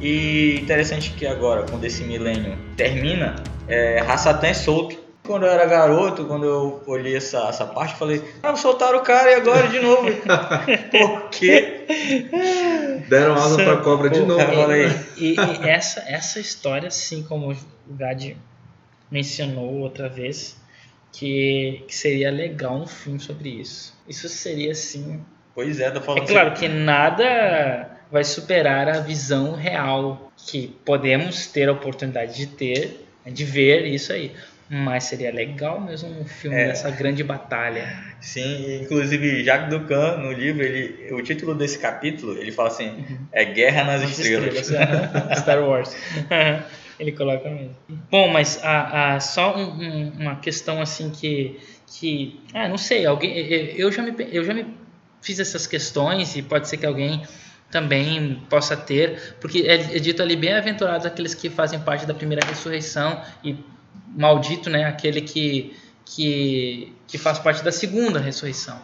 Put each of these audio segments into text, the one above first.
E interessante que agora, quando esse milênio termina, é, Hassatan é solto. Quando eu era garoto, quando eu olhei essa, essa parte, eu falei, ah, soltaram o cara e agora de novo. Por quê? Deram asa pra cobra de novo. Falei, E, e essa, essa história, assim como o Gad mencionou outra vez, que, que seria legal um filme sobre isso. Isso seria, assim... pois é, tô falando É claro que nada vai superar a visão real que podemos ter a oportunidade de ter, né, de ver isso aí. Mas seria legal mesmo um filme É. dessa grande batalha. Sim, inclusive Jacques Ducan, no livro, ele, o título desse capítulo, ele fala assim, é Guerra nas, As Estrelas. aham. Star Wars. Ele coloca mesmo. Bom, mas a, a- só um- um- uma questão assim que, que ah, não sei, alguém, eu eu já me, eu já me fiz essas questões e pode ser que alguém também possa ter, porque é, é dito ali bem-aventurados aqueles que fazem parte da primeira ressurreição e maldito, né, aquele que que que faz parte da segunda ressurreição.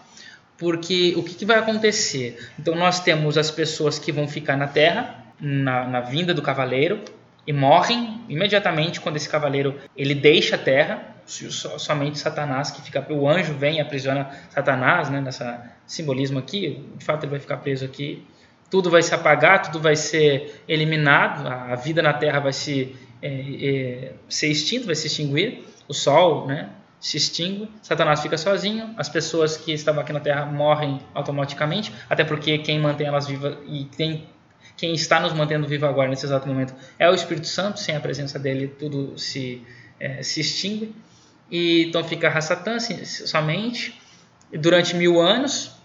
Porque o que, que vai acontecer? Então nós temos as pessoas que vão ficar na terra, na, na vinda do cavaleiro, e morrem imediatamente quando esse cavaleiro ele deixa a terra. So- somente Satanás que fica. O anjo vem e aprisiona Satanás, né? Nessa simbolismo aqui. De fato, ele vai ficar preso aqui. Tudo vai se apagar, tudo vai ser eliminado. A, vida na terra vai se é, é, ser extinto, vai se extinguir. O sol, né? se extingue, Satanás fica sozinho, as pessoas que estavam aqui na Terra morrem automaticamente, até porque quem mantém elas vivas e quem, quem está nos mantendo vivo agora nesse exato momento é o Espírito Santo, sem a presença dele tudo se, eh, se extingue. E, então fica a assim, somente durante mil anos.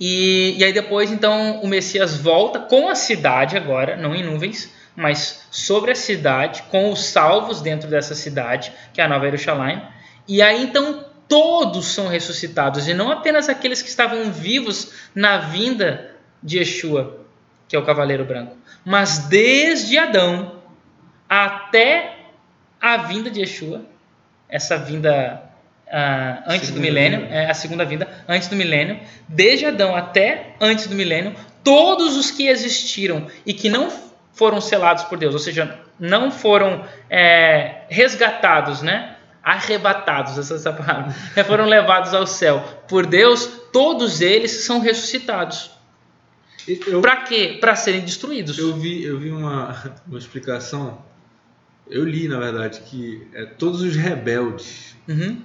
E, e aí depois então o Messias volta com a cidade agora, não em nuvens, mas sobre a cidade, com os salvos dentro dessa cidade, que é a Nova Jerusalém. E aí então todos são ressuscitados, e não apenas aqueles que estavam vivos na vinda de Yeshua, que é o Cavaleiro Branco, mas desde Adão até a vinda de Yeshua, essa vinda ah, antes do Segunda milênio, vinda. é a segunda vinda, antes do milênio, desde Adão até antes do milênio, todos os que existiram e que não foram selados por Deus, ou seja, não foram é, resgatados, né? arrebatados, essa, essa palavra, é, foram levados ao céu por Deus, todos eles são ressuscitados. Para quê? Para serem destruídos. eu vi, eu vi uma, uma explicação. Eu li, na verdade, que é todos os rebeldes. Uhum.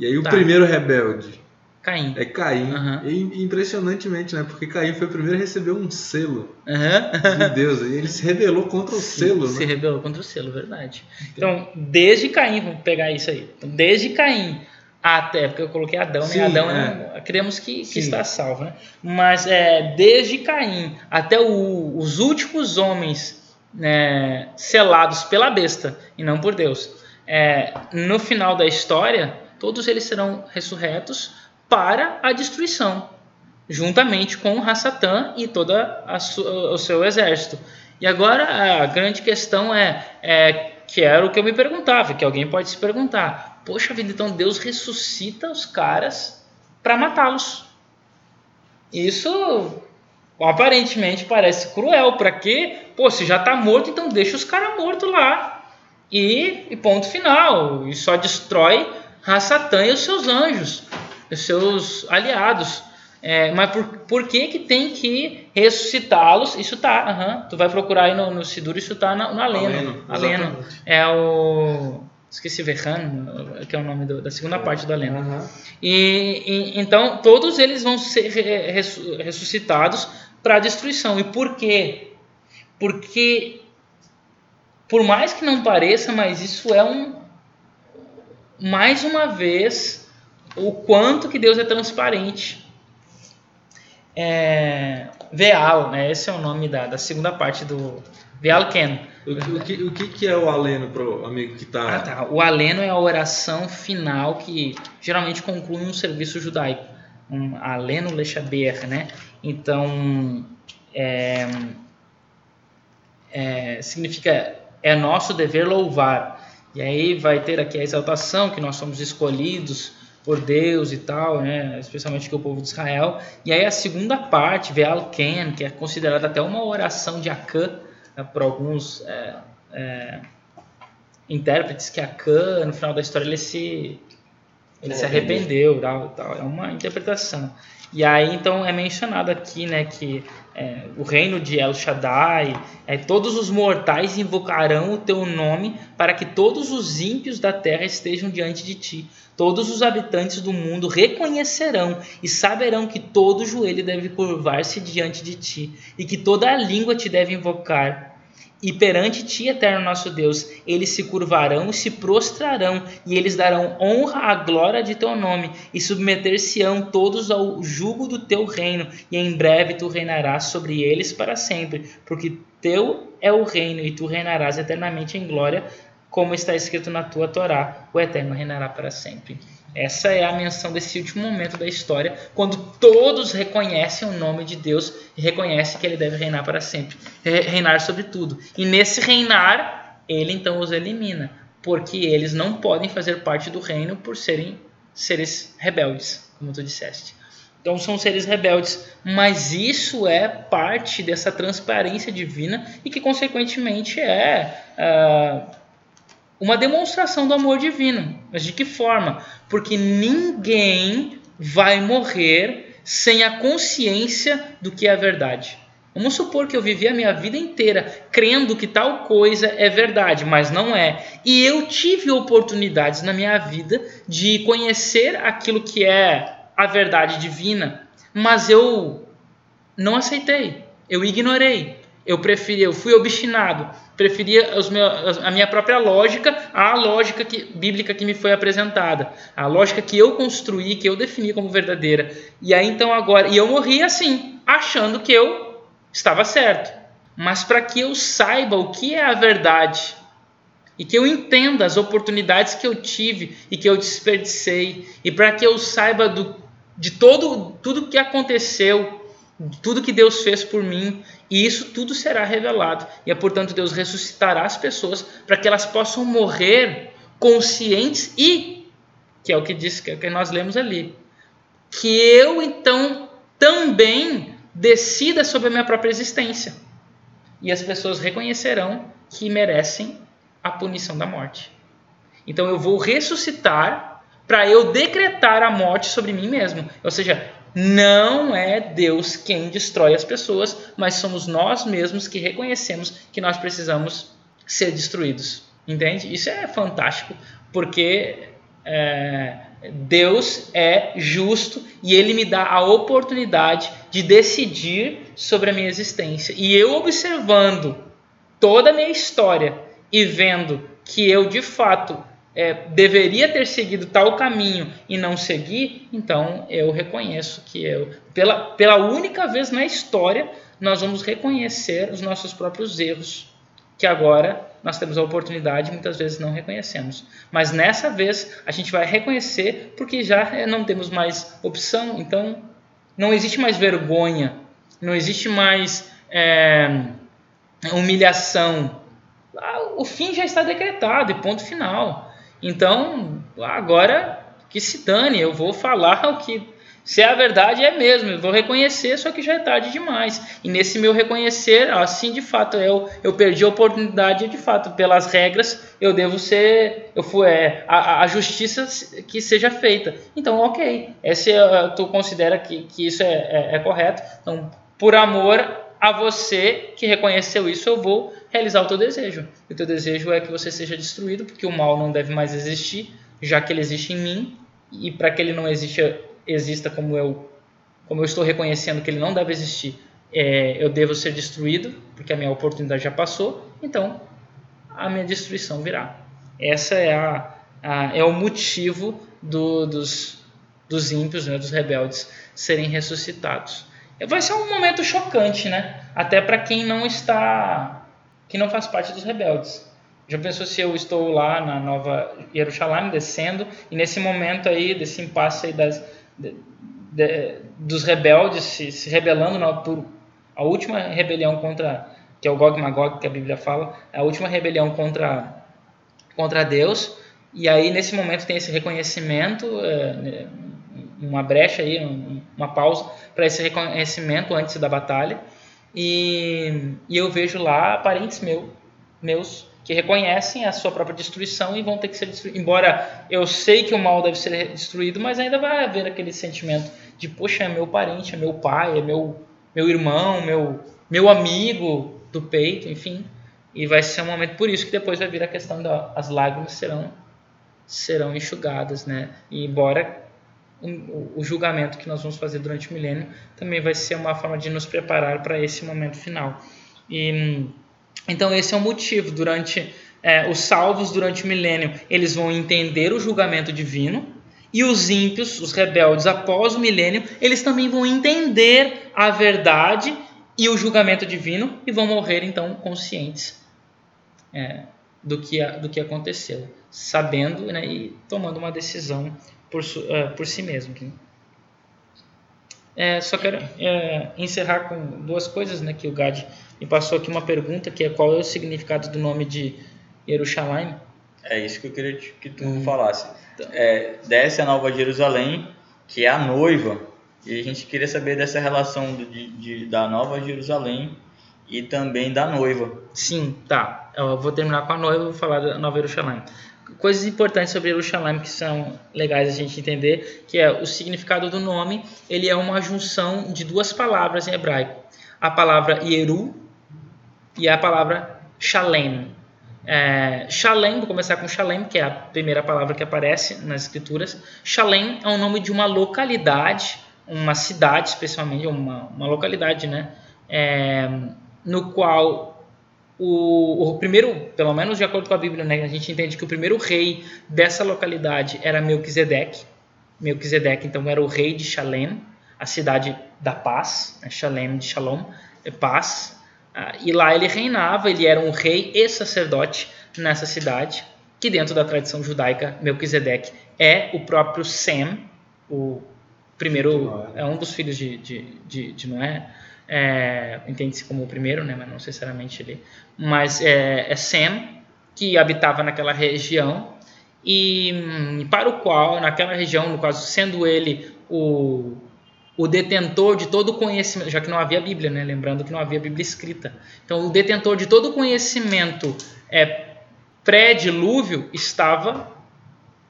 E aí o Tá. primeiro rebelde Caim. é Caim. Aham. E impressionantemente, né? Porque Caim foi o primeiro a receber um selo Aham. de Deus. E ele se rebelou contra o Se- selo, Se né? rebelou contra o selo, verdade. Então, desde Caim, vamos pegar isso aí. Então, desde Caim até, porque eu coloquei Adão, Sim, né? Adão é. é, queremos que, que Sim. está salvo, né? Mas é, desde Caim até o- os últimos homens né, selados pela besta e não por Deus, é, no final da história, todos eles serão ressurretos para a destruição juntamente com o Hassatan e su- o seu exército. E agora a grande questão é, é que era o que eu me perguntava, que alguém pode se perguntar: poxa vida, então Deus ressuscita os caras para matá-los? Isso aparentemente parece cruel. Para quê? Pô, se já tá morto, então deixa os caras mortos lá e, e ponto final. E só destrói Hassatan e os seus anjos, os seus aliados. É, mas por, por que que tem que ressuscitá-los? Isso tá, aham. tu vai procurar aí no, no Sidur, isso tá na, no Aleno. Aleno. É o... Esqueci, Verran, que é o nome do- da segunda parte do Aleno. Aham. E, e- então todos eles vão ser re- ressu- ressuscitados para a destruição. E por quê? Porque por mais que não pareça, mas isso é um mais uma vez o quanto que Deus é transparente. É, Veal, né? Esse é o nome da, da segunda parte do Veal Ken. O, que- o, que, o que que é o aleno pro amigo que tá... Ah, tá. O aleno é a oração final que geralmente conclui um serviço judaico. Um aleno lechaber, né? Então, é, é, significa é nosso dever louvar. E aí vai ter aqui a exaltação que nós somos escolhidos por Deus e tal, né? especialmente que o povo de Israel. E aí a segunda parte, Ve'al-Ken, que é considerada até uma oração de Acã, né, por alguns é, é, intérpretes, que Acã, no final da história, ele se, ele se arrependeu. Tal, tal. É uma interpretação. E aí, então, é mencionado aqui, né, que é, o reino de El Shaddai, é, todos os mortais invocarão o teu nome para que todos os ímpios da terra estejam diante de ti. Todos os habitantes do mundo reconhecerão e saberão que todo joelho deve curvar-se diante de ti e que toda língua te deve invocar. E perante ti, eterno nosso Deus, eles se curvarão e se prostrarão, e eles darão honra à glória de teu nome, e submeter-se-ão todos ao jugo do teu reino, e em breve tu reinarás sobre eles para sempre, porque teu é o reino, e tu reinarás eternamente em glória, como está escrito na tua Torá, o eterno reinará para sempre. Essa é a menção desse último momento da história, quando todos reconhecem o nome de Deus e reconhecem que ele deve reinar para sempre, reinar sobre tudo. E nesse reinar, ele então os elimina, porque eles não podem fazer parte do reino por serem seres rebeldes, como tu disseste. Então são seres rebeldes, mas isso é parte dessa transparência divina e que consequentemente é uh, uma demonstração do amor divino. Mas de que forma? Porque ninguém vai morrer sem a consciência do que é a verdade. Vamos supor que eu vivi a minha vida inteira crendo que tal coisa é verdade, mas não é. E eu tive oportunidades na minha vida de conhecer aquilo que é a verdade divina, mas eu não aceitei, eu ignorei, eu preferi, eu fui obstinado, preferia os a minha própria lógica à lógica que, bíblica que me foi apresentada, a lógica que eu construí, que eu defini como verdadeira. E aí então agora, e eu morri assim, achando que eu estava certo. Mas para que eu saiba o que é a verdade e que eu entenda as oportunidades que eu tive e que eu desperdicei e para que eu saiba do, de todo tudo que aconteceu tudo que Deus fez por mim, e isso tudo será revelado. E é portanto Deus ressuscitará as pessoas para que elas possam morrer conscientes e, que é o que diz que nós lemos ali, que eu então também decida sobre a minha própria existência. E as pessoas reconhecerão que merecem a punição da morte. Então eu vou ressuscitar para eu decretar a morte sobre mim mesmo. Ou seja, não é Deus quem destrói as pessoas, mas somos nós mesmos que reconhecemos que nós precisamos ser destruídos. Entende? Isso é fantástico, porque é, Deus é justo e Ele me dá a oportunidade de decidir sobre a minha existência. E eu observando toda a minha história e vendo que eu de fato é, deveria ter seguido tal caminho e não seguir, então eu reconheço que eu, pela, pela única vez na história, nós vamos reconhecer os nossos próprios erros, que agora nós temos a oportunidade muitas vezes não reconhecemos. Mas nessa vez a gente vai reconhecer porque já não temos mais opção, então não existe mais vergonha, não existe mais é, humilhação. Ah, o fim já está decretado e ponto final. Então, agora que se dane, eu vou falar o que se é a verdade é mesmo, eu vou reconhecer, só que já é tarde demais. E nesse meu reconhecer, assim de fato eu, eu perdi a oportunidade, de fato, pelas regras, eu devo ser, eu fui, é, a, a justiça que seja feita. Então, ok, esse tu considera que, que isso é, é, é correto. Então, por amor a você que reconheceu isso, eu vou realizar o teu desejo. E o teu desejo é que você seja destruído, porque o mal não deve mais existir, já que ele existe em mim, e para que ele não exista, exista como eu, como eu estou reconhecendo que ele não deve existir, é, eu devo ser destruído, porque a minha oportunidade já passou, então a minha destruição virá. Essa é, a, a é o motivo do, dos, dos ímpios, né, dos rebeldes, serem ressuscitados. Vai ser um momento chocante, né? Até para quem não está que não faz parte dos rebeldes. Já pensou se eu estou lá na Nova Jerusalém descendo e nesse momento aí desse impasse aí das, de, de, dos rebeldes se, se rebelando na, por a última rebelião contra que é o Gog Magog que a Bíblia fala, a última rebelião contra contra Deus E aí, nesse momento, tem esse reconhecimento, é, uma brecha aí, uma pausa para esse reconhecimento antes da batalha. E, e eu vejo lá parentes meu, meus que reconhecem a sua própria destruição e vão ter que ser destruídos. Embora eu sei que o mal deve ser destruído, mas ainda vai haver aquele sentimento de, poxa, é meu parente, é meu pai, é meu, meu irmão, meu, meu amigo do peito, enfim. E vai ser um momento por isso que depois vai vir a questão das lágrimas serão serão enxugadas, né? E embora o, julgamento que nós vamos fazer durante o milênio também vai ser uma forma de nos preparar para esse momento final. E então esse é o motivo. Durante é, os salvos durante o milênio, eles vão entender o julgamento divino. E os ímpios, os rebeldes, após o milênio, eles também vão entender a verdade e o julgamento divino e vão morrer então conscientes é, do, que, do que aconteceu, sabendo né, e tomando uma decisão por, uh, por si mesmo. É, só quero é, encerrar com duas coisas né, que o Gad me passou aqui uma pergunta, que é qual é o significado do nome de Jerusalém? É isso que eu queria que tu hum. falasse. É, desce a Nova Jerusalém, que é a noiva, e a gente queria saber dessa relação de, de, da Nova Jerusalém e também da noiva. Sim, tá. Eu vou terminar com a noiva e vou falar da Nova Jerusalém coisas importantes sobre Jerusalém que são legais a gente entender, que é o significado do nome, ele é uma junção de duas palavras em hebraico. A palavra Yeru e a palavra Shalem. É, Shalem, vou começar com Shalem, que é a primeira palavra que aparece nas escrituras. Shalem é o nome de uma localidade, uma cidade especialmente, uma, uma localidade, né? É, no qual o, o, primeiro, pelo menos de acordo com a Bíblia, né, a gente entende que o primeiro rei dessa localidade era Melquisedeque. Melquisedeque, então, era o rei de Shalem, a cidade da paz, né, Shalem de Shalom, é paz. Ah, e lá ele reinava, ele era um rei e sacerdote nessa cidade, que dentro da tradição judaica, Melquisedeque é o próprio Sem, o primeiro, é um dos filhos de, de, de, de Noé, é, entende-se como o primeiro, né, mas não necessariamente ele, mas é, é Sem, que habitava naquela região e hum, para o qual, naquela região, no caso, sendo ele o, o detentor de todo o conhecimento, já que não havia Bíblia, né? lembrando que não havia Bíblia escrita. Então, o detentor de todo o conhecimento é, pré-dilúvio estava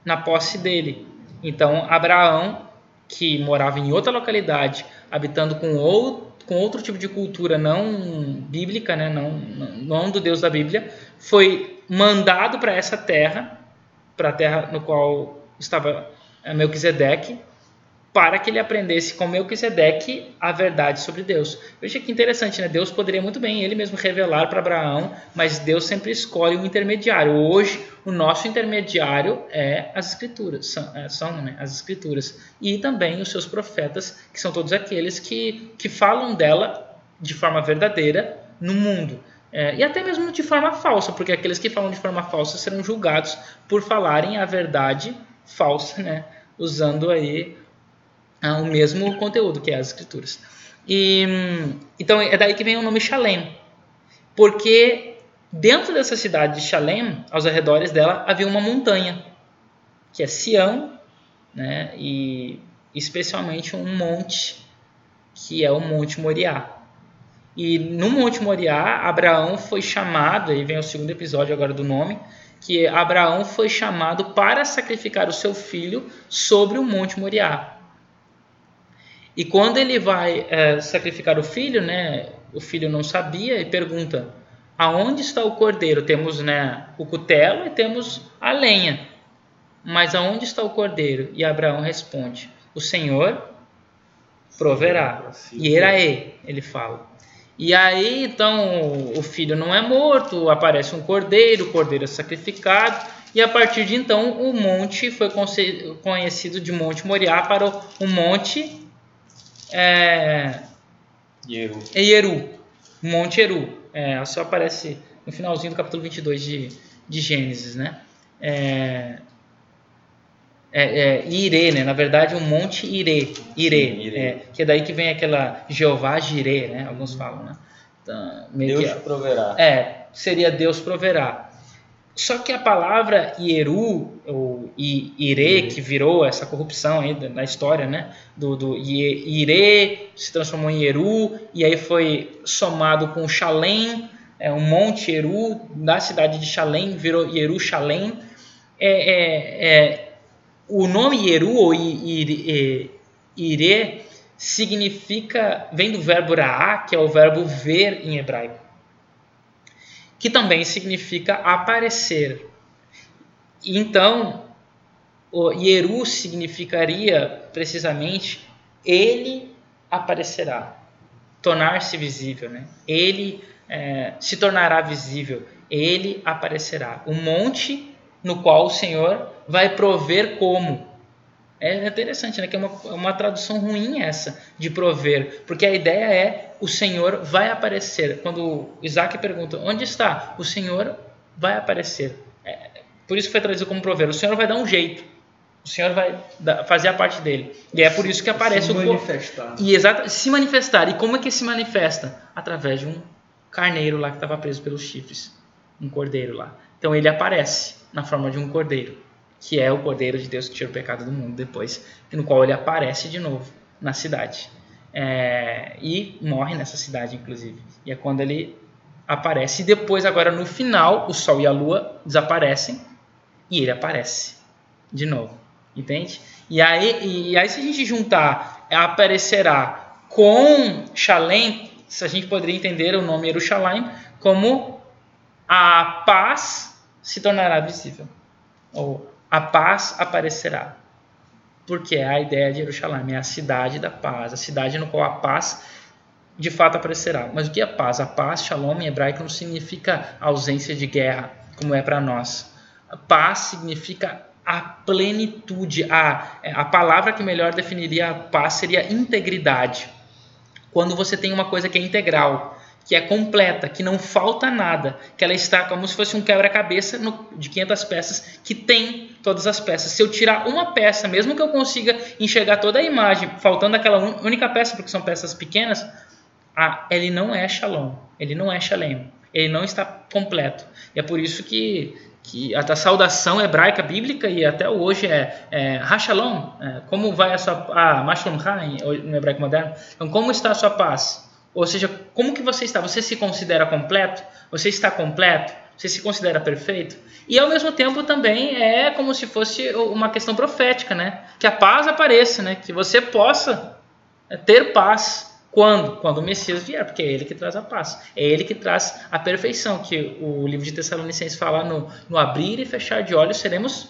na posse dele. Então, Abraão, que morava em outra localidade, habitando com outro com outro tipo de cultura não bíblica, né, não, não do Deus da Bíblia, foi mandado para essa terra, para a terra no qual estava eh, Melquisedeque, para que ele aprendesse com Melquisedeque a verdade sobre Deus. Veja que interessante, né? Deus poderia muito bem ele mesmo revelar para Abraão, mas Deus sempre escolhe um intermediário. Hoje, o nosso intermediário é as escrituras, são, é, são né, as escrituras. E também os seus profetas, que são todos aqueles que, que falam dela de forma verdadeira no mundo. É, e até mesmo de forma falsa, porque aqueles que falam de forma falsa serão julgados por falarem a verdade falsa, né? usando aí o mesmo conteúdo que é as escrituras. E, então é daí que vem o nome Shalem, porque dentro dessa cidade de Shalem, aos arredores dela, havia uma montanha, que é Sião, né, e especialmente um monte, que é o Monte Moriá. E no Monte Moriá, Abraão foi chamado, aí vem o segundo episódio agora do nome, que Abraão foi chamado para sacrificar o seu filho sobre o Monte Moriá. E quando ele vai é, sacrificar o filho, né, o filho não sabia e pergunta: aonde está o cordeiro? Temos né, o cutelo e temos a lenha. Mas aonde está o cordeiro? E Abraão responde: O Senhor proverá. E Eraê, ele fala. E aí, então, o filho não é morto, aparece um cordeiro, o cordeiro é sacrificado, e a partir de então o monte foi conhecido de Monte Moriá para o Monte é, Yeru. É Monte Eru. É, só aparece no finalzinho do capítulo 22 de, de Gênesis, né? É, é, é, Ire, né? Na verdade, o Monte Ire, Ire, Sim, Ire. É, que é daí que vem aquela Jeová Jireh, né? Alguns falam, né? Então, Deus que, proverá. É, seria Deus proverá. Só que a palavra Ieru, ou Ire, que virou essa corrupção aí na história, né? Do, do Ire se transformou em Eru, e aí foi somado com Shalem, é, um monte Eru, da cidade de Shalem, virou Jerusalém. É, é, é, o nome Ieru ou Ire, Ire significa, vem do verbo Ra'a, que é o verbo ver em hebraico, que também significa aparecer. Então, o Ieru significaria precisamente ele aparecerá, tornar-se visível, né? Ele é, se tornará visível, ele aparecerá. O monte no qual o Senhor vai prover como. É interessante, né? Que é uma, é uma tradução ruim essa de prover, porque a ideia é o Senhor vai aparecer. Quando Isaac pergunta onde está, o Senhor vai aparecer. É, por isso foi traduzido como prover. O Senhor vai dar um jeito. O Senhor vai fazer a parte dele. E é por isso que aparece se o manifestar. E exato, se manifestar. E como é que se manifesta? Através de um carneiro lá que estava preso pelos chifres, um cordeiro lá. Então ele aparece na forma de um cordeiro, que é o cordeiro de Deus que tira o pecado do mundo depois, no qual ele aparece de novo na cidade. É, e morre nessa cidade, inclusive. E é quando ele aparece. E depois, agora no final, o Sol e a Lua desaparecem e ele aparece de novo. Entende? E aí, e aí se a gente juntar, aparecerá com Shalem, se a gente poderia entender o nome Jerusalém como a paz se tornará visível. Ou a paz aparecerá. Porque é a ideia de Jerusalém, é a cidade da paz, a cidade no qual a paz de fato aparecerá. Mas o que é paz? A paz, shalom em hebraico, não significa ausência de guerra, como é para nós. A paz significa a plenitude. A, a palavra que melhor definiria a paz seria integridade. Quando você tem uma coisa que é integral, que é completa, que não falta nada, que ela está como se fosse um quebra-cabeça de 500 peças, que tem todas as peças. Se eu tirar uma peça, mesmo que eu consiga enxergar toda a imagem, faltando aquela única peça, porque são peças pequenas, ele não é Shalom, ele não é Shalem, ele não está completo. E é por isso que que a saudação hebraica bíblica e até hoje é, é Hashalom, é, como vai a sua ah, Mashlom no hebraico moderno. Então, como está a sua paz? Ou seja, como que você está? Você se considera completo? Você está completo? Você se considera perfeito? E ao mesmo tempo também é como se fosse uma questão profética, né? Que a paz apareça, né? Que você possa ter paz quando? Quando o Messias vier, porque é ele que traz a paz. É ele que traz a perfeição, que o livro de Tessalonicenses fala no, no abrir e fechar de olhos, seremos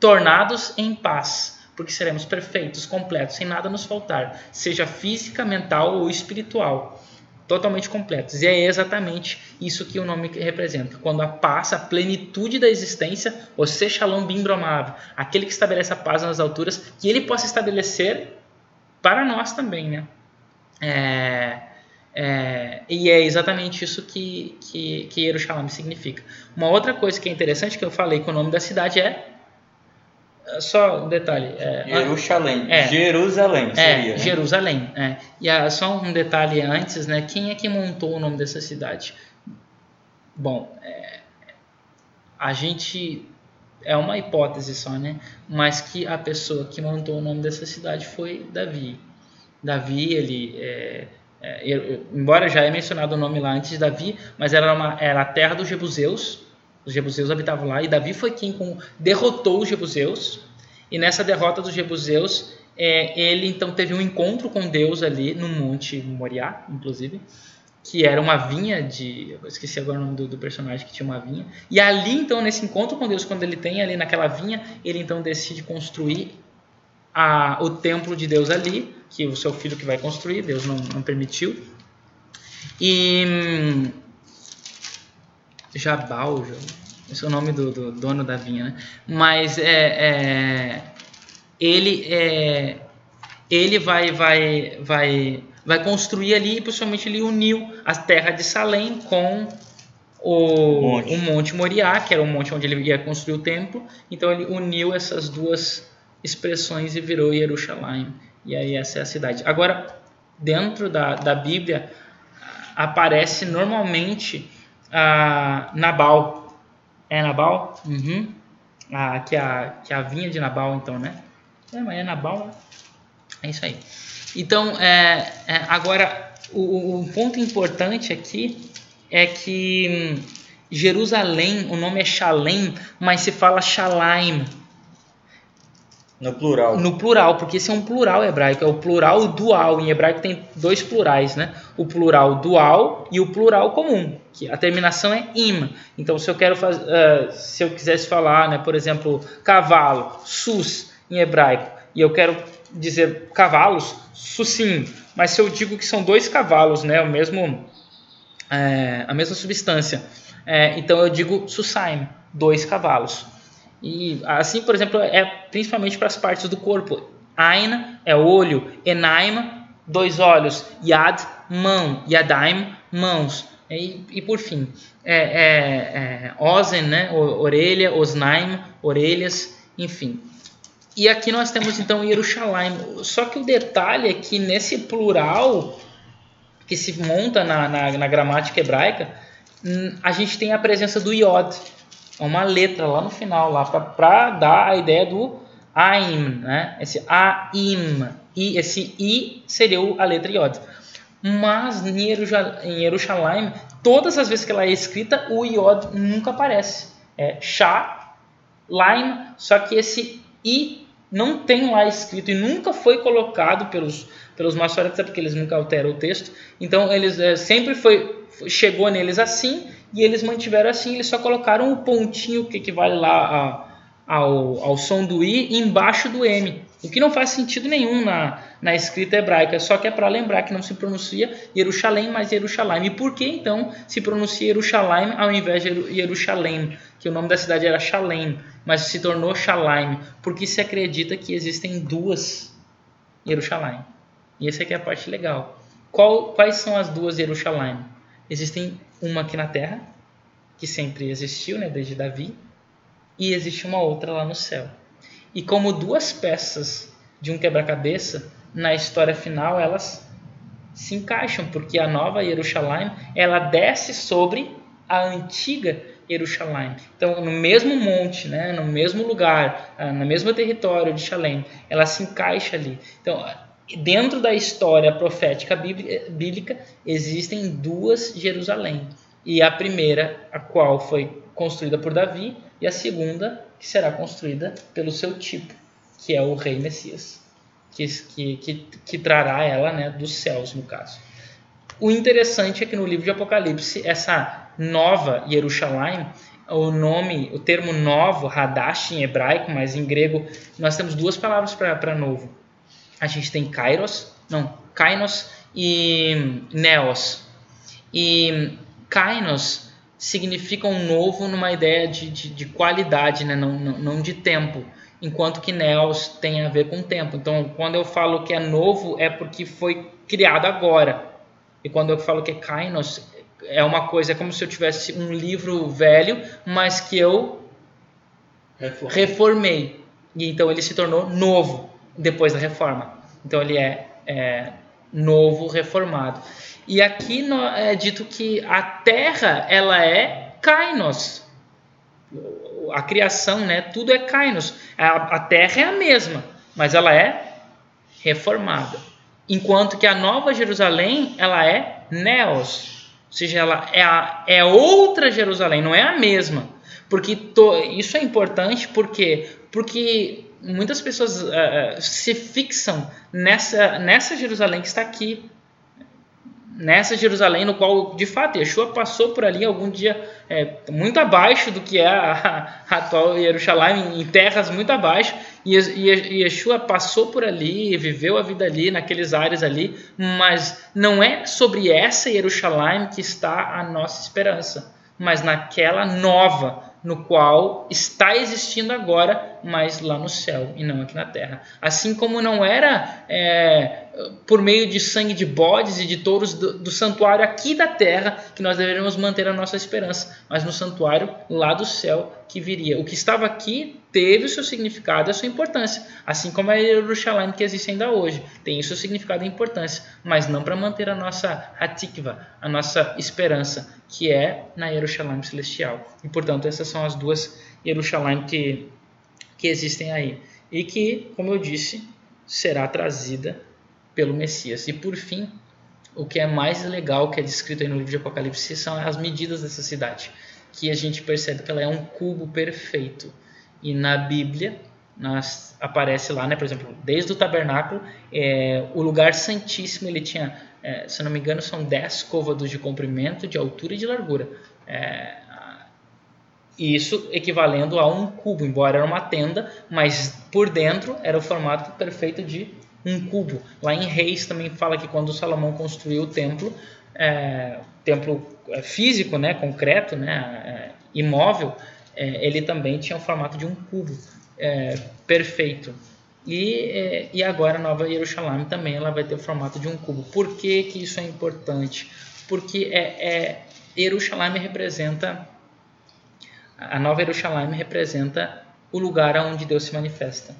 tornados em paz, porque seremos perfeitos, completos, sem nada nos faltar, seja física, mental ou espiritual, totalmente completos. E é exatamente isso que o nome representa. Quando a paz, a plenitude da existência, o Shalom Bim Bromav, aquele que estabelece a paz nas alturas, que ele possa estabelecer para nós também, né? É, é, e é exatamente isso que, que, que Jerusalém significa. Uma outra coisa que é interessante que eu falei que o nome da cidade é. Só um detalhe. É, Jerusalém. É, Jerusalém é, seria. É, Jerusalém. É. E a, só um detalhe antes, né? Quem é que montou o nome dessa cidade? Bom, é, a gente. É uma hipótese só, né? Mas que a pessoa que montou o nome dessa cidade foi Davi. Davi, ele, é, é, embora já é mencionado o nome lá antes de Davi, mas era, uma, era a terra dos Jebuseus, os Jebuseus habitavam lá, e Davi foi quem com, derrotou os Jebuseus, e nessa derrota dos Jebuseus, é, ele então teve um encontro com Deus ali no Monte Moriá, inclusive, que era uma vinha de. Esqueci agora o nome do, do, personagem que tinha uma vinha. E ali, então, nesse encontro com Deus, quando ele tem ali naquela vinha, ele então decide construir a, o templo de Deus ali, que o seu filho que vai construir, Deus não, não permitiu. E hum, Jabal, esse é o nome do, do, dono da vinha, né? Mas é, é ele é, ele vai vai vai vai construir ali, e principalmente ele uniu a terra de Salém com o monte. o monte Moriá, que era o monte onde ele ia construir o templo. Então ele uniu essas duas expressões e virou Jerusalém. E aí essa é a cidade. Agora, dentro da, da Bíblia, aparece normalmente ah, Nabal. É Nabal? Uhum. Ah, que a, que a vinha de Nabal, então, né? É, mas é Nabal, né? É isso aí. Então, é, é, agora, o, o, ponto importante aqui é que hum, Jerusalém, o nome é Shalem, mas se fala Shalaim. No plural. No plural, porque esse é um plural hebraico, é o plural dual. Em hebraico tem dois plurais, né? O plural dual e o plural comum, que a terminação é im. Então, se eu quero uh, se eu quisesse falar, né, por exemplo, cavalo, sus em hebraico, e eu quero dizer cavalos, susim. Mas se eu digo que são dois cavalos, né, o mesmo, é, a mesma substância, é, então eu digo susaim, dois cavalos. E assim, por exemplo, é principalmente para as partes do corpo. Ain é olho, enaim, dois olhos, yad, mão, yadaim, mãos. E, e por fim, é, é, é, ozen, né, orelha, osnaim, orelhas, enfim. E aqui nós temos então Jerusalém. Só que o detalhe é que nesse plural que se monta na, na, na gramática hebraica, a gente tem a presença do iod, uma letra lá no final, lá para dar a ideia do aim, né? Esse aim, e esse i seria a letra iod. Mas em Jerusalém, todas as vezes que ela é escrita, o iod nunca aparece. É sha, laim, só que esse i não tem lá escrito e nunca foi colocado pelos, pelos maçoretas, porque eles nunca alteram o texto. Então, eles é, sempre foi chegou neles assim e eles mantiveram assim. Eles só colocaram o pontinho que equivale lá a, ao, ao som do I embaixo do M. O que não faz sentido nenhum na, na escrita hebraica, só que é para lembrar que não se pronuncia Jerusalém, mas Jerusalém. E por que então se pronuncia Jerusalém ao invés de Jerusalém? Que o nome da cidade era Shalem, mas se tornou Shalaim, porque se acredita que existem duas Jerusalém. E essa aqui é a parte legal. Qual, quais são as duas Jerusalém? Existem uma aqui na terra, que sempre existiu, né, desde Davi, e existe uma outra lá no céu. E como duas peças de um quebra-cabeça, na história final elas se encaixam, porque a nova Jerusalém, ela desce sobre a antiga Jerusalém. Então, no mesmo monte, né, no mesmo lugar, ah, no mesmo território de Shalem, ela se encaixa ali. Então, dentro da história profética bíblica, existem duas Jerusalém. E a primeira, a qual foi construída por Davi, e a segunda, que será construída pelo seu tipo, que é o rei Messias, que, que, que, que trará ela né, dos céus, no caso. O interessante é que no livro de Apocalipse, essa nova Jerusalém, o nome, o termo novo, Hadash em hebraico, mas em grego nós temos duas palavras para novo. A gente tem kairos, não, kainos e neos. E kainos significa um novo numa ideia de, de, de qualidade, né? não, não, não de tempo, enquanto que Neos tem a ver com tempo. Então, quando eu falo que é novo, é porque foi criado agora. E quando eu falo que é Kainos, é uma coisa, é como se eu tivesse um livro velho, mas que eu reformei. reformei. E então ele se tornou novo depois da reforma. Então ele é, é novo, reformado. E aqui é dito que a terra ela é kainos. A criação, né? Tudo é kainos. A, a terra é a mesma, mas ela é reformada. Enquanto que a Nova Jerusalém, ela é neos. Ou seja, ela é, a, é outra Jerusalém, não é a mesma. Porque to, isso é importante porque porque muitas pessoas uh, se fixam nessa, nessa Jerusalém que está aqui nessa Jerusalém, no qual de fato Yeshua passou por ali algum dia é, muito abaixo do que é a, a atual Jerusalém, em terras muito abaixo, e, e Yeshua passou por ali, viveu a vida ali, naqueles ares ali, mas não é sobre essa Jerusalém que está a nossa esperança, mas naquela nova, no qual está existindo agora, mas lá no céu e não aqui na terra. Assim como não era é, por meio de sangue de bodes e de touros do, do, santuário aqui da terra que nós deveríamos manter a nossa esperança, mas no santuário lá do céu que viria. O que estava aqui teve o seu significado e a sua importância, assim como a Jerusalém que existe ainda hoje, tem o seu significado e importância, mas não para manter a nossa hatikva, a nossa esperança, que é na Jerusalém celestial. E portanto, essas são as duas Jerusalém que, que existem aí. E que, como eu disse, será trazida pelo Messias. E por fim, o que é mais legal que é descrito aí no livro de Apocalipse são as medidas dessa cidade, que a gente percebe que ela é um cubo perfeito. E na Bíblia nas, aparece lá, né, por exemplo, desde o tabernáculo, é, o lugar santíssimo ele tinha, é, se não me engano, são 10 côvados de comprimento, de altura e de largura. É, isso equivalendo a um cubo, embora era uma tenda, mas por dentro era o formato perfeito de um cubo. Lá em Reis também fala que quando Salomão construiu o templo, é, templo é, físico, né, concreto, né, é, imóvel, é, ele também tinha o formato de um cubo é, perfeito. E, é, e agora a Nova Jerusalém também ela vai ter o formato de um cubo. Por que, que isso é importante? Porque é, é, Jerusalém representa a Nova Jerusalém representa o lugar onde Deus se manifesta,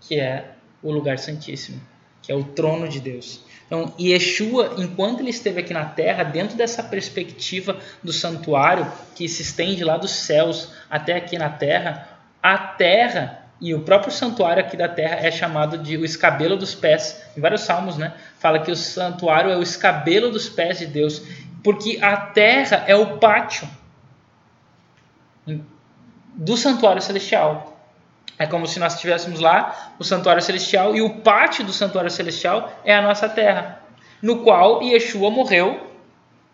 que é o lugar santíssimo, que é o trono de Deus. Então, Yeshua, enquanto ele esteve aqui na terra, dentro dessa perspectiva do santuário que se estende lá dos céus até aqui na terra, a terra e o próprio santuário aqui da terra é chamado de o escabelo dos pés. Em vários salmos, né? Fala que o santuário é o escabelo dos pés de Deus, porque a terra é o pátio do santuário celestial. É como se nós estivéssemos lá, o santuário celestial, e o pátio do santuário celestial é a nossa terra, no qual Yeshua morreu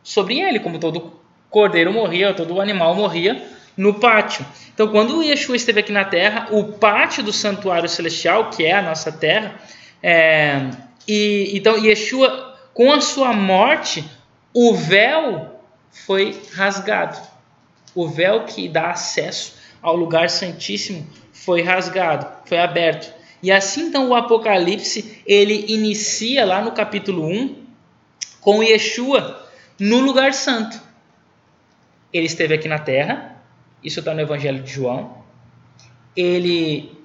sobre ele, como todo cordeiro morria, todo animal morria no pátio. Então, quando Yeshua esteve aqui na terra, o pátio do santuário celestial, que é a nossa terra, é, e então Yeshua, com a sua morte, o véu foi rasgado. O véu que dá acesso ao lugar santíssimo foi rasgado, foi aberto. E assim então o Apocalipse, ele inicia lá no capítulo 1 com Yeshua no lugar santo. Ele esteve aqui na terra, isso está no Evangelho de João. Ele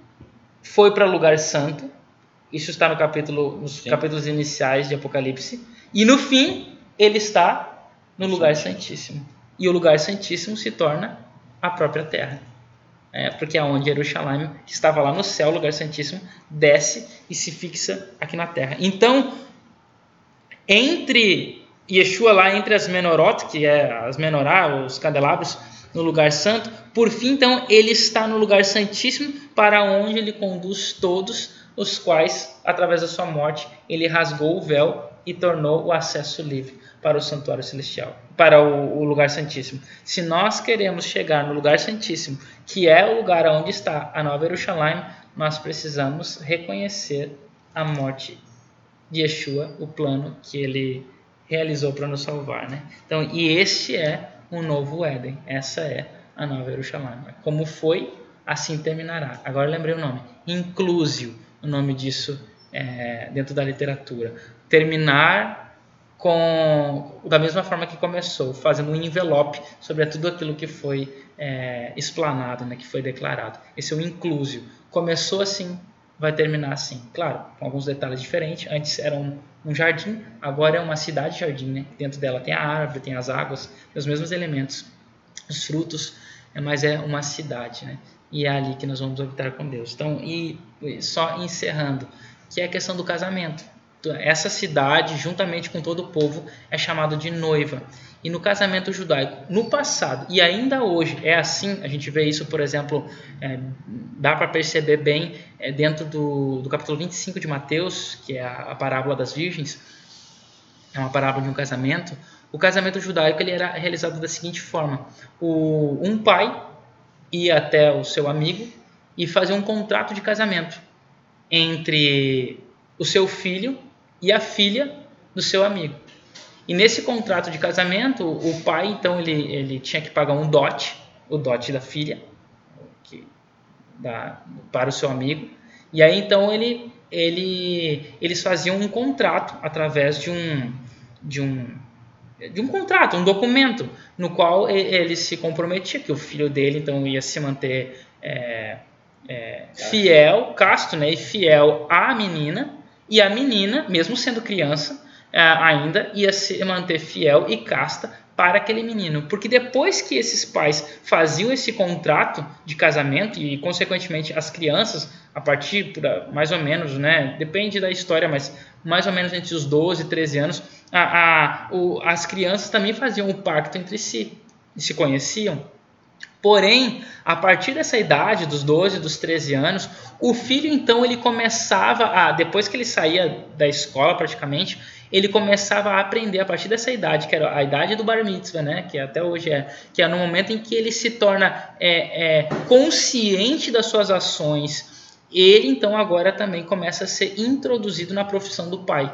foi para o lugar santo, isso está no capítulo, nos Sim. capítulos iniciais de Apocalipse. E no fim, ele está no lugar santíssimo. E o lugar santíssimo se torna a própria terra é, porque é onde Jerusalém, que estava lá no céu, lugar santíssimo, desce e se fixa aqui na terra. Então, entre Yeshua lá, entre as menorot, que é as menorá, os candelabros, no lugar santo, por fim, então, ele está no lugar santíssimo, para onde ele conduz todos os quais, através da sua morte, ele rasgou o véu e tornou o acesso livre para o santuário celestial, para o, o, lugar santíssimo. Se nós queremos chegar no lugar santíssimo, que é o lugar onde está a Nova Jerusalém, nós precisamos reconhecer a morte de Yeshua, o plano que ele realizou para nos salvar, né? Então, e este é o novo Éden. Essa é a Nova Jerusalém. Como foi, assim terminará. Agora lembrei o nome. Inclusio, o nome disso é, dentro da literatura. Terminar com da mesma forma que começou, fazendo um envelope sobre tudo aquilo que foi é, explanado, né, que foi declarado. Esse é o inclusio. Começou assim, vai terminar assim. Claro, com alguns detalhes diferentes. Antes era um, um jardim, agora é uma cidade-jardim. Né? Dentro dela tem a árvore, tem as águas, os mesmos elementos, os frutos, é, mas é uma cidade. Né? E é ali que nós vamos habitar com Deus. Então, e só encerrando, que é a questão do casamento essa cidade, juntamente com todo o povo, é chamado de noiva. E no casamento judaico, no passado e ainda hoje é assim, a gente vê isso, por exemplo, é, dá para perceber bem é, dentro do, do capítulo 25 de Mateus, que é a, a, parábola das virgens, é uma parábola de um casamento. O casamento judaico ele era realizado da seguinte forma: o, um pai ia até o seu amigo e fazia um contrato de casamento entre o seu filho e a filha do seu amigo. E nesse contrato de casamento, o pai, então, ele, ele tinha que pagar um dote, o dote da filha, que, da, para o seu amigo. E aí, então, ele ele, eles faziam um contrato através de um, de um, de um contrato, um documento, no qual ele se comprometia que o filho dele então ia se manter é, é, fiel, casto, né, e fiel à menina, e a menina, mesmo sendo criança, é, ainda ia se manter fiel e casta para aquele menino. Porque depois que esses pais faziam esse contrato de casamento e, consequentemente, as crianças, a partir, mais ou menos, né, depende da história, mas mais ou menos entre os 12 e 13 anos, a, a, o, as crianças também faziam um pacto entre si e se conheciam. Porém, a partir dessa idade, dos 12, dos 13 anos, o filho então ele começava a, depois que ele saía da escola praticamente, ele começava a aprender a partir dessa idade, que era a idade do bar mitzvah, né? que até hoje é, que é no momento em que ele se torna é, é, consciente das suas ações, ele então agora também começa a ser introduzido na profissão do pai.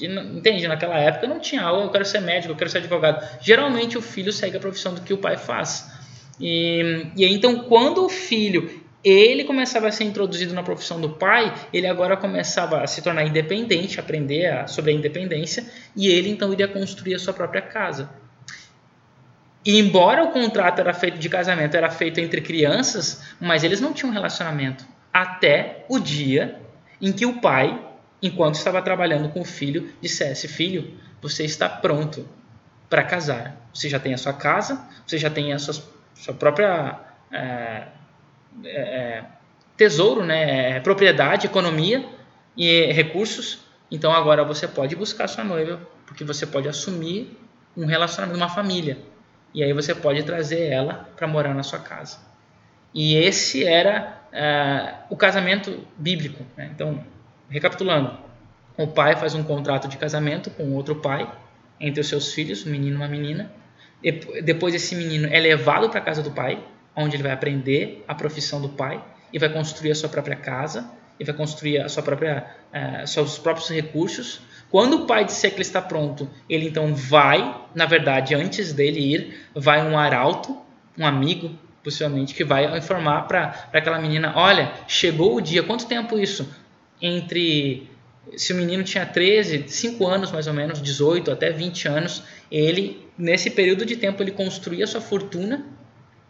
Entende? Naquela época não tinha, oh, eu quero ser médico, eu quero ser advogado. Geralmente o filho segue a profissão do que o pai faz. E, e então, quando o filho ele começava a ser introduzido na profissão do pai, ele agora começava a se tornar independente, aprender a, sobre a independência, e ele então iria construir a sua própria casa. E embora o contrato era feito de casamento era feito entre crianças, mas eles não tinham relacionamento até o dia em que o pai, enquanto estava trabalhando com o filho, dissesse: "Filho, você está pronto para casar. Você já tem a sua casa, você já tem a sua, sua própria é, é, é, tesouro, né, é propriedade, economia e recursos. Então agora você pode buscar sua noiva, porque você pode assumir um relacionamento, uma família. E aí você pode trazer ela para morar na sua casa. E esse era o casamento bíblico. Né? Então, recapitulando, o pai faz um contrato de casamento com outro pai entre os seus filhos, um menino e uma menina. Depois esse menino é levado para a casa do pai, onde ele vai aprender a profissão do pai e vai construir a sua própria casa e vai construir a sua própria, uh, seus próprios recursos. Quando o pai disser que ele está pronto, ele então vai, na verdade, antes dele ir, vai um arauto, um amigo, possivelmente, que vai informar para aquela menina: olha, chegou o dia, quanto tempo isso? Entre. Se o menino tinha 13, 5 anos mais ou menos, 18 até 20 anos, ele, nesse período de tempo, ele construía sua fortuna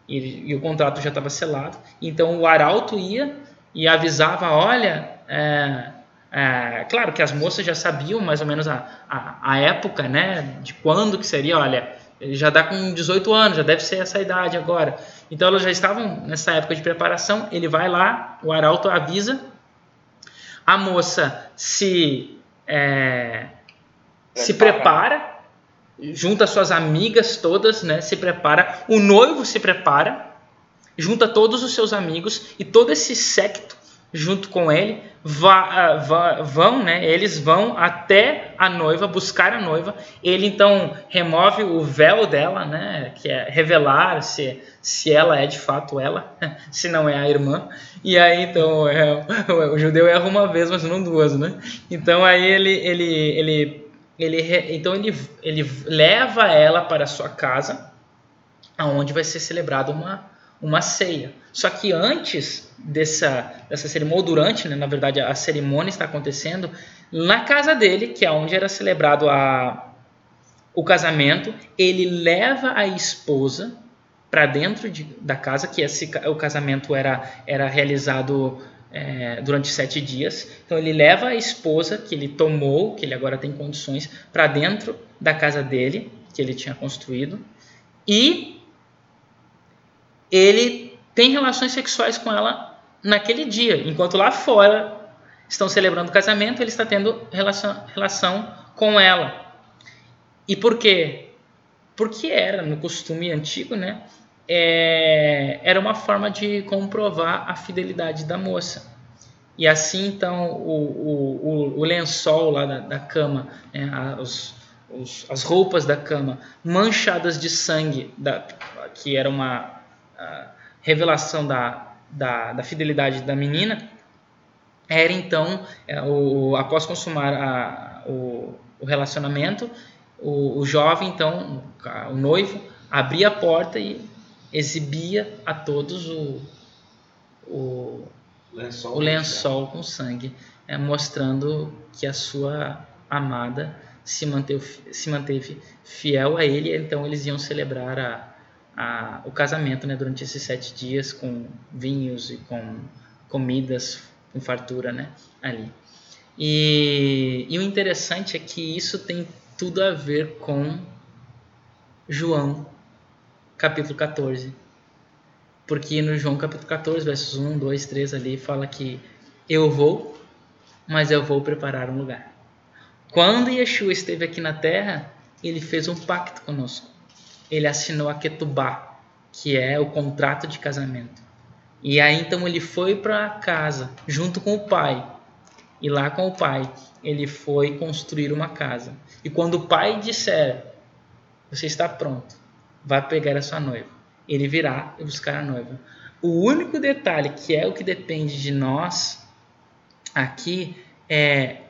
e, e o contrato já estava selado. Então o arauto ia e avisava: olha, é, é, claro que as moças já sabiam mais ou menos a, a, a, época, né, de quando que seria. Olha, ele já dá com 18 anos, já deve ser essa idade agora. Então elas já estavam nessa época de preparação. Ele vai lá, o arauto avisa, a moça se é, se prepara junta suas amigas todas, né, se prepara, o noivo se prepara, junta todos os seus amigos e todo esse secto junto com ele vá, vão, né, eles vão até a noiva buscar a noiva. Ele então remove o véu dela, né, que é revelar se se ela é de fato ela, se não é a irmã. E aí então é, o judeu erra uma vez, mas não duas, né? Então aí ele ele ele ele então ele, ele leva ela para a sua casa, aonde vai ser celebrada uma, uma ceia. Só que antes dessa, dessa cerimônia, ou durante, né, na verdade a cerimônia está acontecendo, na casa dele, que é onde era celebrado a, o casamento, ele leva a esposa para dentro de, da casa, que esse, o casamento era, era realizado é, durante sete dias. Então ele leva a esposa que ele tomou, que ele agora tem condições, para dentro da casa dele, que ele tinha construído, e ele tem relações sexuais com ela naquele dia, enquanto lá fora estão celebrando o casamento, ele está tendo relação, relação com ela. E por quê? Porque era no costume antigo, né? É, era uma forma de comprovar a fidelidade da moça. E assim, então, o, o, o lençol lá da, da cama, né, os, as roupas da cama manchadas de sangue, da, que era uma revelação da, da, da, fidelidade da menina, era então, é, o, após consumar a, o, o relacionamento, o, o jovem, então, o noivo, abria a porta e exibia a todos o, o lençol, o lençol com sangue. é, mostrando que a sua amada se manteve, se manteve fiel a ele, então eles iam celebrar a, a, o casamento né, durante esses sete dias com vinhos e com comidas com fartura né, ali. E, e o interessante é que isso tem tudo a ver com João capítulo 14. Porque no João capítulo 14, versos 1, 2, 3 ali, fala que eu vou, mas eu vou preparar um lugar. Quando Yeshua esteve aqui na terra, ele fez um pacto conosco. Ele assinou a Ketubá, que é o contrato de casamento. E aí então ele foi para casa junto com o pai. E lá com o pai, ele foi construir uma casa. E quando o pai disser: Você está pronto, vai pegar a sua noiva. Ele virá e buscar a noiva. O único detalhe que é o que depende de nós aqui é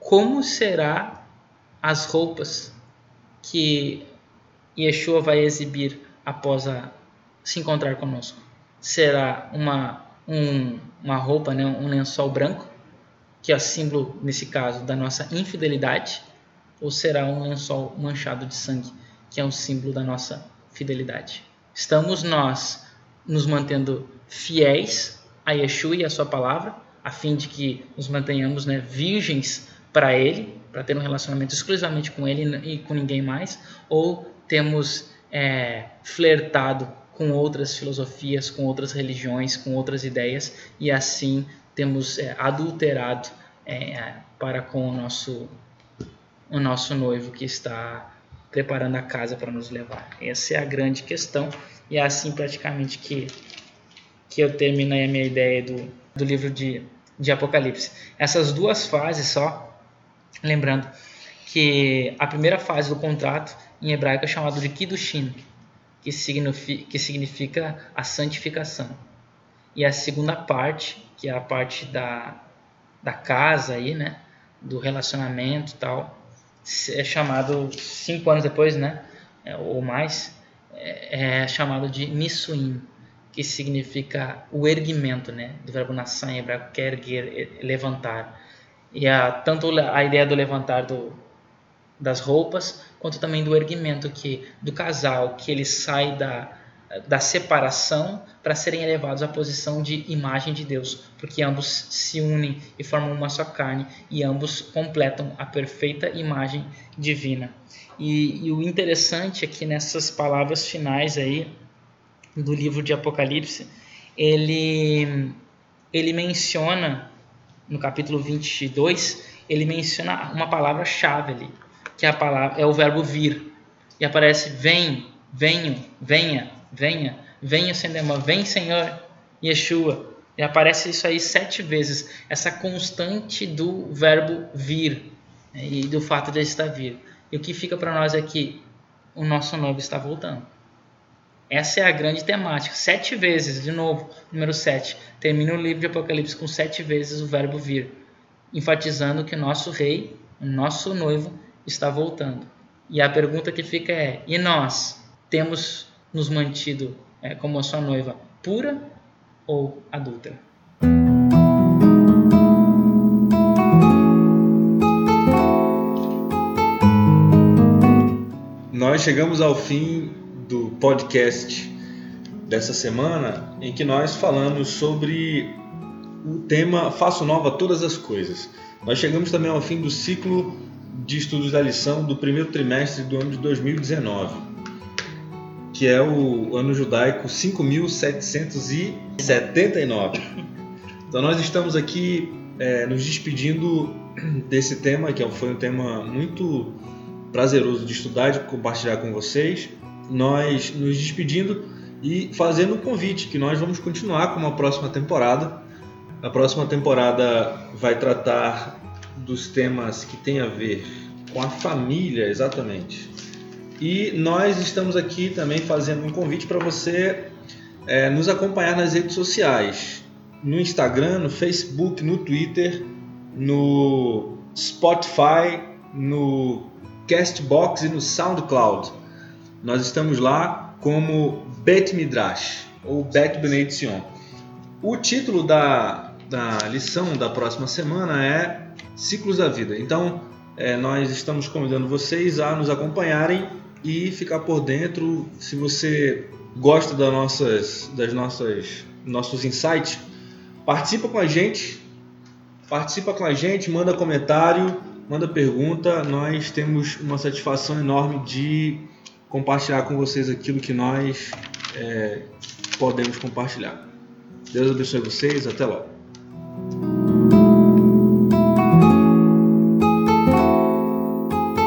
como será as roupas que Yeshua vai exibir após a, se encontrar conosco. Será uma, um, uma roupa, né, um lençol branco, que é símbolo, nesse caso, da nossa infidelidade, ou será um lençol manchado de sangue, que é um símbolo da nossa fidelidade? Estamos nós nos mantendo fiéis a Yeshua e a sua palavra, a fim de que nos mantenhamos né, virgens para Ele, para ter um relacionamento exclusivamente com Ele e com ninguém mais, ou temos é, flertado com outras filosofias, com outras religiões, com outras ideias e assim temos é, adulterado é, para com o nosso, o nosso noivo que está preparando a casa para nos levar. Essa é a grande questão e é assim praticamente que, que eu termino a minha ideia do, do livro de, de Apocalipse. Essas duas fases só, lembrando que a primeira fase do contrato em hebraico é chamado de Kiddushin, que significa, que significa a santificação. E a segunda parte, que é a parte da, da casa aí, né, do relacionamento e tal, é chamado cinco anos depois, né, é, ou mais, é, é chamado de Nisuim, que significa o erguimento, né, do verbo nação em hebraico, que é erguer, levantar. E a, tanto a ideia do levantar do, das roupas, quanto também do erguimento que do casal, que ele sai da, da separação para serem elevados à posição de imagem de Deus, porque ambos se unem e formam uma só carne e ambos completam a perfeita imagem divina. E, e o interessante é que nessas palavras finais aí do livro de Apocalipse, ele ele menciona no capítulo 22, ele menciona uma palavra-chave ali, que é a palavra é o verbo vir. E aparece vem, venho, venha, venha, venha sem demora, vem Senhor, Yeshua. E aparece isso aí sete vezes, essa constante do verbo vir né, e do fato de estar vir. E o que fica para nós é que o nosso noivo está voltando. Essa é a grande temática. Sete vezes, de novo, número sete. Termina o livro de Apocalipse com sete vezes o verbo vir, enfatizando que nosso rei, o nosso noivo, está voltando. E a pergunta que fica é: e nós temos nos mantido é, como a sua noiva pura ou adúltera? Nós chegamos ao fim do podcast dessa semana em que nós falamos sobre o tema Faço Nova Todas as Coisas. Nós chegamos também ao fim do ciclo de estudos da lição do primeiro trimestre do ano de 2019, que é o ano judaico 5779. Então nós estamos aqui é, nos despedindo desse tema, que foi um tema muito prazeroso de estudar e de compartilhar com vocês. Nós nos despedindo e fazendo um convite que nós vamos continuar com uma próxima temporada. A próxima temporada vai tratar dos temas que tem a ver com a família, exatamente. E nós estamos aqui também fazendo um convite para você é, nos acompanhar nas redes sociais, no Instagram, no Facebook, no Twitter, no Spotify, no Castbox e no SoundCloud. Nós estamos lá como Bet Midrash ou Bet Benediction. O título da da lição da próxima semana é ciclos da vida. Então, é, nós estamos convidando vocês a nos acompanharem e ficar por dentro. Se você gosta das nossas, das nossas, nossos insights, participa com a gente, participa com a gente, manda comentário, manda pergunta. Nós temos uma satisfação enorme de compartilhar com vocês aquilo que nós é, podemos compartilhar. Deus abençoe vocês, até logo.